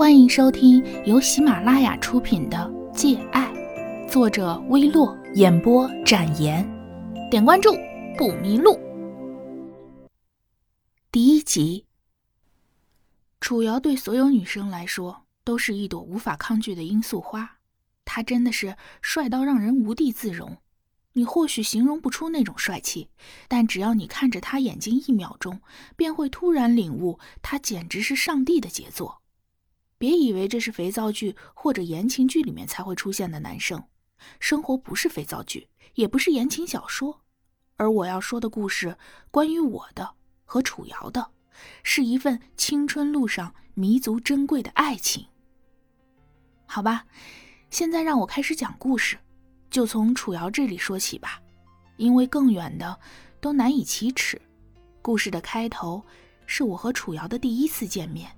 欢迎收听由喜马拉雅出品的《借爱》，作者微洛，演播展颜。点关注不迷路。第一集，楚瑶对所有女生来说都是一朵无法抗拒的罂粟花，他真的是帅到让人无地自容。你或许形容不出那种帅气，但只要你看着他眼睛一秒钟，便会突然领悟，他简直是上帝的杰作。别以为这是肥皂剧或者言情剧里面才会出现的男生，生活不是肥皂剧，也不是言情小说。而我要说的故事，关于我的和楚瑶的，是一份青春路上弥足珍贵的爱情。好吧，现在让我开始讲故事，就从楚瑶这里说起吧，因为更远的都难以启齿。故事的开头是我和楚瑶的第一次见面。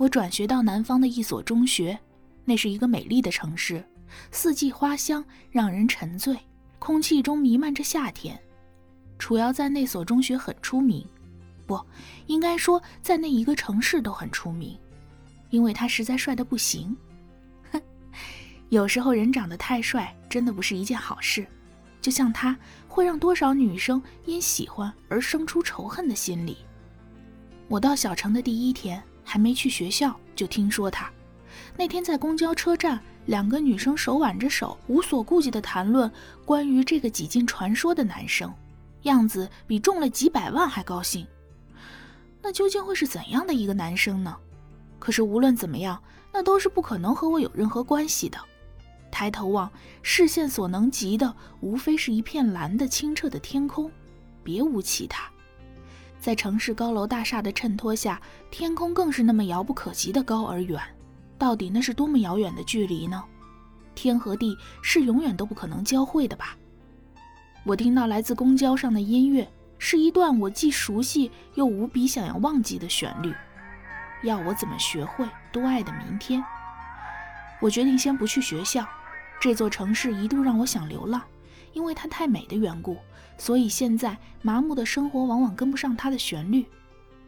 我转学到南方的一所中学，那是一个美丽的城市，四季花香让人沉醉，空气中弥漫着夏天。楚瑶在那所中学很出名，不应该说在那一个城市都很出名，因为他实在帅得不行。哼，有时候人长得太帅真的不是一件好事，就像他会让多少女生因喜欢而生出仇恨的心理。我到小城的第一天。还没去学校，就听说他。那天在公交车站，两个女生手挽着手，无所顾忌地谈论关于这个几近传说的男生，样子比中了几百万还高兴。那究竟会是怎样的一个男生呢？可是无论怎么样，那都是不可能和我有任何关系的。抬头望，视线所能及的，无非是一片蓝的清澈的天空，别无其他。在城市高楼大厦的衬托下，天空更是那么遥不可及的高而远。到底那是多么遥远的距离呢？天和地是永远都不可能交汇的吧？我听到来自公交上的音乐，是一段我既熟悉又无比想要忘记的旋律。要我怎么学会多爱的明天？我决定先不去学校。这座城市一度让我想流浪。因为它太美的缘故，所以现在麻木的生活往往跟不上它的旋律。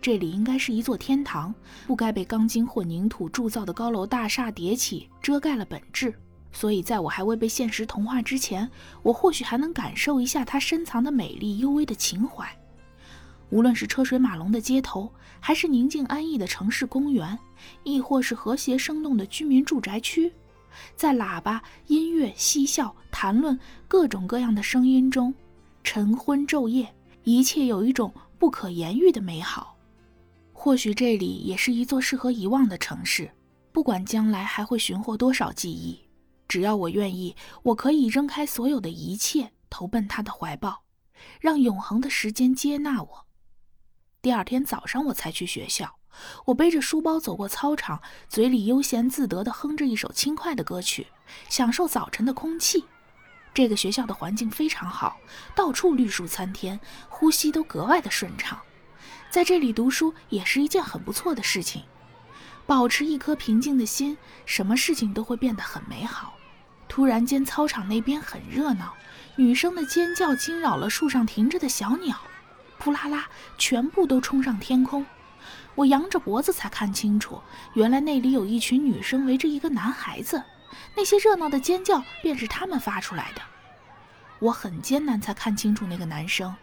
这里应该是一座天堂，不该被钢筋混凝土铸造的高楼大厦叠起遮盖了本质。所以，在我还未被现实同化之前，我或许还能感受一下它深藏的美丽、幽微的情怀。无论是车水马龙的街头，还是宁静安逸的城市公园，亦或是和谐生动的居民住宅区。在喇叭、音乐、嬉笑、谈论各种各样的声音中，晨昏昼夜，一切有一种不可言喻的美好。或许这里也是一座适合遗忘的城市，不管将来还会寻获多少记忆，只要我愿意，我可以扔开所有的一切，投奔他的怀抱，让永恒的时间接纳我。第二天早上，我才去学校。我背着书包走过操场，嘴里悠闲自得地哼着一首轻快的歌曲，享受早晨的空气。这个学校的环境非常好，到处绿树参天，呼吸都格外的顺畅。在这里读书也是一件很不错的事情。保持一颗平静的心，什么事情都会变得很美好。突然间，操场那边很热闹，女生的尖叫惊扰了树上停着的小鸟，扑啦啦，全部都冲上天空。我扬着脖子才看清楚，原来那里有一群女生围着一个男孩子，那些热闹的尖叫便是他们发出来的。我很艰难才看清楚那个男生，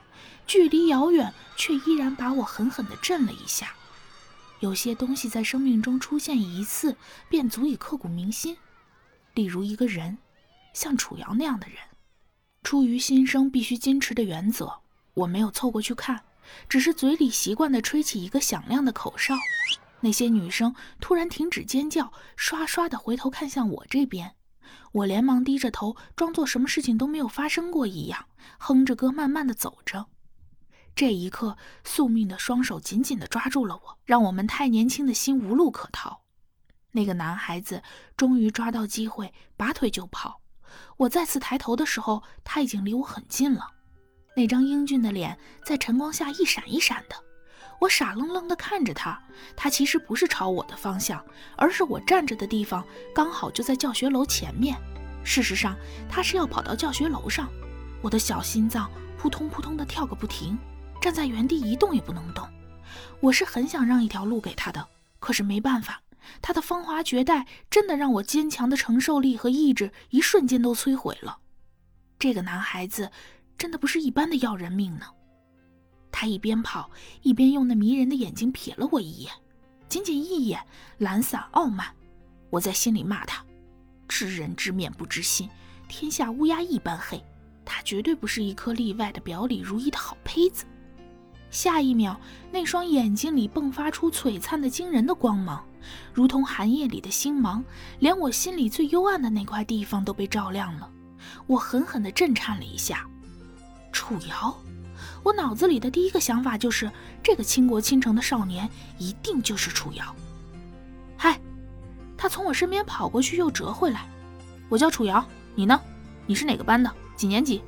距离遥远却依然把我狠狠地震了一下。有些东西在生命中出现一次便足以刻骨铭心，例如一个人，像楚瑶那样的人。出于新生必须矜持的原则，我没有凑过去看。只是嘴里习惯地吹起一个响亮的口哨，那些女生突然停止尖叫，刷刷地回头看向我这边。我连忙低着头，装作什么事情都没有发生过一样，哼着歌慢慢地走着。这一刻，宿命的双手紧紧地抓住了我，让我们太年轻的心无路可逃。那个男孩子终于抓到机会，拔腿就跑。我再次抬头的时候，他已经离我很近了。那张英俊的脸在晨光下一闪一闪的，我傻愣愣地看着他。他其实不是朝我的方向，而是我站着的地方刚好就在教学楼前面。事实上，他是要跑到教学楼上。我的小心脏扑通扑通地跳个不停，站在原地一动也不能动。我是很想让一条路给他的，可是没办法，他的风华绝代真的让我坚强的承受力和意志一瞬间都摧毁了。这个男孩子真的不是一般的要人命呢。他一边跑一边用那迷人的眼睛瞥了我一眼，仅仅一眼，懒散傲慢。我在心里骂他：知人知面不知心，天下乌鸦一般黑。他绝对不是一颗例外的表里如一的好胚子。下一秒，那双眼睛里迸发出璀璨的惊人的光芒，如同寒夜里的星芒，连我心里最幽暗的那块地方都被照亮了。我狠狠地震颤了一下。楚瑶，我脑子里的第一个想法就是，这个倾国倾城的少年一定就是楚瑶。嗨，他从我身边跑过去又折回来。我叫楚瑶，你呢？你是哪个班的？几年级？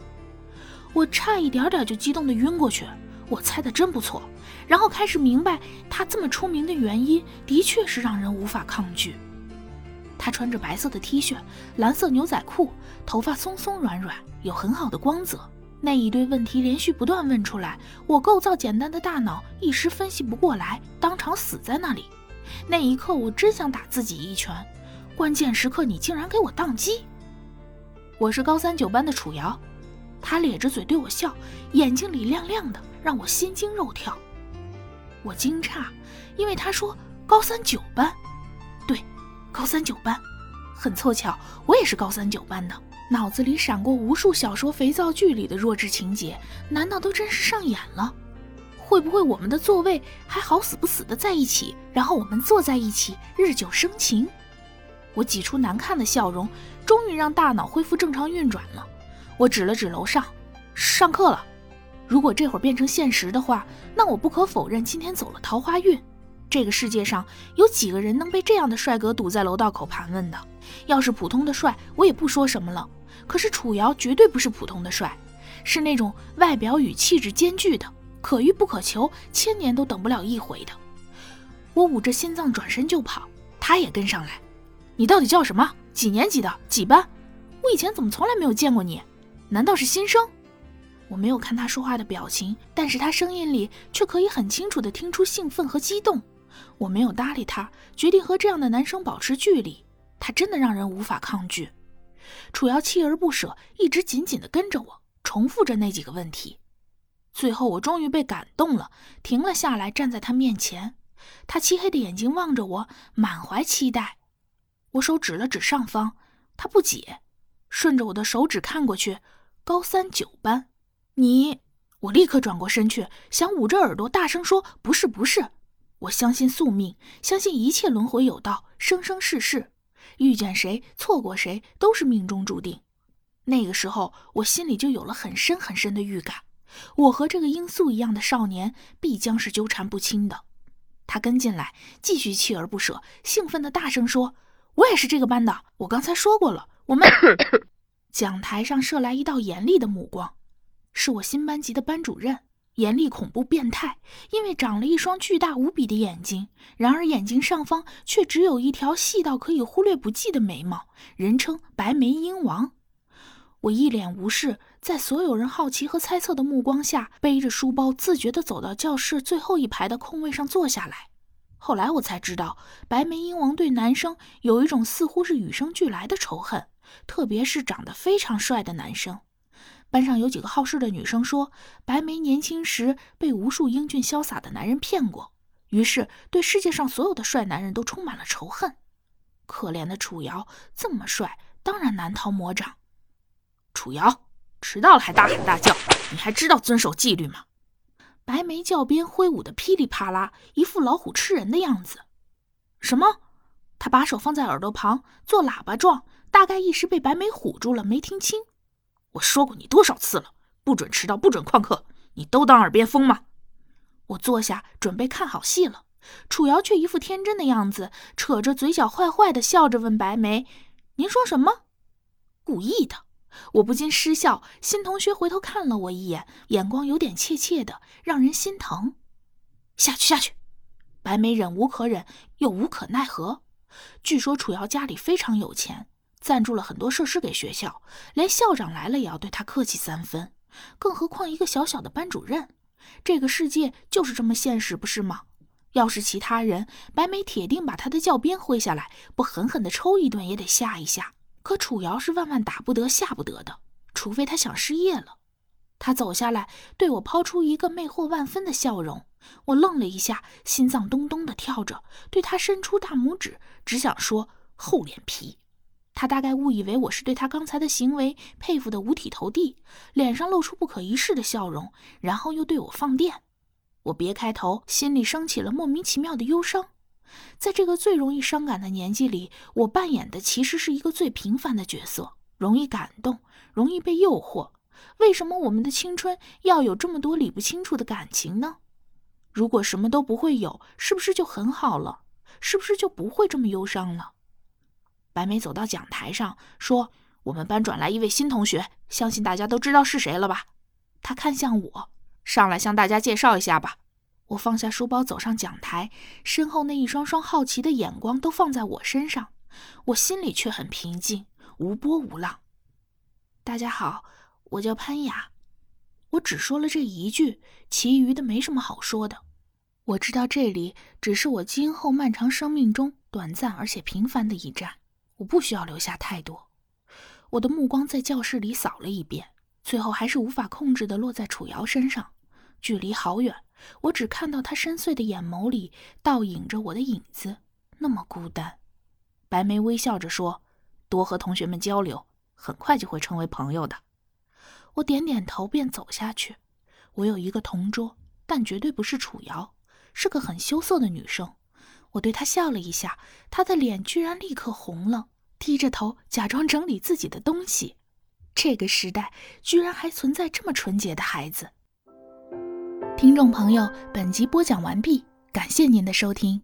我差一点点就激动的晕过去。我猜的真不错，然后开始明白他这么出名的原因，的确是让人无法抗拒。他穿着白色的 T 恤、蓝色牛仔裤，头发松松软软，有很好的光泽。那一堆问题连续不断问出来，我构造简单的大脑一时分析不过来，当场死在那里。那一刻，我真想打自己一拳。关键时刻，你竟然给我宕机！我是高三九班的楚瑶，他咧着嘴对我笑，眼睛里亮亮的。让我心惊肉跳，我惊诧，因为他说高三九班，对，高三九班，很凑巧，我也是高三九班的。脑子里闪过无数小说、肥皂剧里的弱智情节，难道都真是上演了？会不会我们的座位还好死不死的在一起，然后我们坐在一起，日久生情？我挤出难看的笑容，终于让大脑恢复正常运转了。我指了指楼上，上课了。如果这会儿变成现实的话，那我不可否认今天走了桃花运。这个世界上有几个人能被这样的帅哥堵在楼道口盘问的？要是普通的帅，我也不说什么了。可是楚瑶绝对不是普通的帅，是那种外表与气质兼具的，可遇不可求，千年都等不了一回的。我捂着心脏转身就跑，他也跟上来。你到底叫什么？几年级的？几班？我以前怎么从来没有见过你？难道是新生？我没有看他说话的表情，但是他声音里却可以很清楚地听出兴奋和激动。我没有搭理他，决定和这样的男生保持距离。他真的让人无法抗拒。楚瑶锲而不舍，一直紧紧地跟着我，重复着那几个问题。最后，我终于被感动了，停了下来，站在他面前。他漆黑的眼睛望着我，满怀期待。我手指了指上方，他不解，顺着我的手指看过去，高三九班。你，我立刻转过身去，想捂着耳朵大声说：“不是，不是，我相信宿命，相信一切轮回有道，生生世世，遇见谁，错过谁，都是命中注定。”那个时候，我心里就有了很深很深的预感，我和这个罂粟一样的少年必将是纠缠不清的。他跟进来，继续锲而不舍，兴奋的大声说：“我也是这个班的，我刚才说过了，我们 ……”讲台上射来一道严厉的目光。是我新班级的班主任，严厉、恐怖、变态，因为长了一双巨大无比的眼睛，然而眼睛上方却只有一条细到可以忽略不计的眉毛，人称“白眉鹰王”。我一脸无视，在所有人好奇和猜测的目光下，背着书包，自觉地走到教室最后一排的空位上坐下来。后来我才知道，白眉鹰王对男生有一种似乎是与生俱来的仇恨，特别是长得非常帅的男生。班上有几个好事的女生说，白眉年轻时被无数英俊潇洒的男人骗过，于是对世界上所有的帅男人都充满了仇恨。可怜的楚瑶这么帅，当然难逃魔掌。楚瑶迟到了还大喊大叫，你还知道遵守纪律吗？白眉教鞭挥舞的噼里啪啦，一副老虎吃人的样子。什么？他把手放在耳朵旁做喇叭状，大概一时被白眉唬住了，没听清。我说过你多少次了，不准迟到，不准旷课，你都当耳边风吗？我坐下准备看好戏了，楚瑶却一副天真的样子，扯着嘴角坏坏的笑着问白眉：“您说什么？”故意的，我不禁失笑。新同学回头看了我一眼，眼光有点怯怯的，让人心疼。下去，下去。白眉忍无可忍，又无可奈何。据说楚瑶家里非常有钱。赞助了很多设施给学校，连校长来了也要对他客气三分，更何况一个小小的班主任。这个世界就是这么现实，不是吗？要是其他人，白眉铁定把他的教鞭挥下来，不狠狠的抽一顿也得吓一下。可楚瑶是万万打不得、吓不得的，除非他想失业了。他走下来，对我抛出一个魅惑万分的笑容。我愣了一下，心脏咚咚的跳着，对他伸出大拇指，只想说厚脸皮。他大概误以为我是对他刚才的行为佩服的五体投地，脸上露出不可一世的笑容，然后又对我放电。我别开头，心里升起了莫名其妙的忧伤。在这个最容易伤感的年纪里，我扮演的其实是一个最平凡的角色，容易感动，容易被诱惑。为什么我们的青春要有这么多理不清楚的感情呢？如果什么都不会有，是不是就很好了？是不是就不会这么忧伤了？白梅走到讲台上说：“我们班转来一位新同学，相信大家都知道是谁了吧？”他看向我。上来向大家介绍一下吧。我放下书包，走上讲台，身后那一双双好奇的眼光都放在我身上，我心里却很平静，无波无浪。大家好，我叫潘雅。我只说了这一句，其余的没什么好说的。我知道这里只是我今后漫长生命中短暂而且平凡的一站，我不需要留下太多。我的目光在教室里扫了一遍。最后还是无法控制的落在楚瑶身上，距离好远，我只看到他深邃的眼眸里倒影着我的影子，那么孤单。白眉微笑着说：“多和同学们交流，很快就会成为朋友的。”我点点头，便走下去。我有一个同桌，但绝对不是楚瑶，是个很羞涩的女生。我对她笑了一下，她的脸居然立刻红了，低着头假装整理自己的东西。这个时代居然还存在这么纯洁的孩子。听众朋友，本集播讲完毕，感谢您的收听。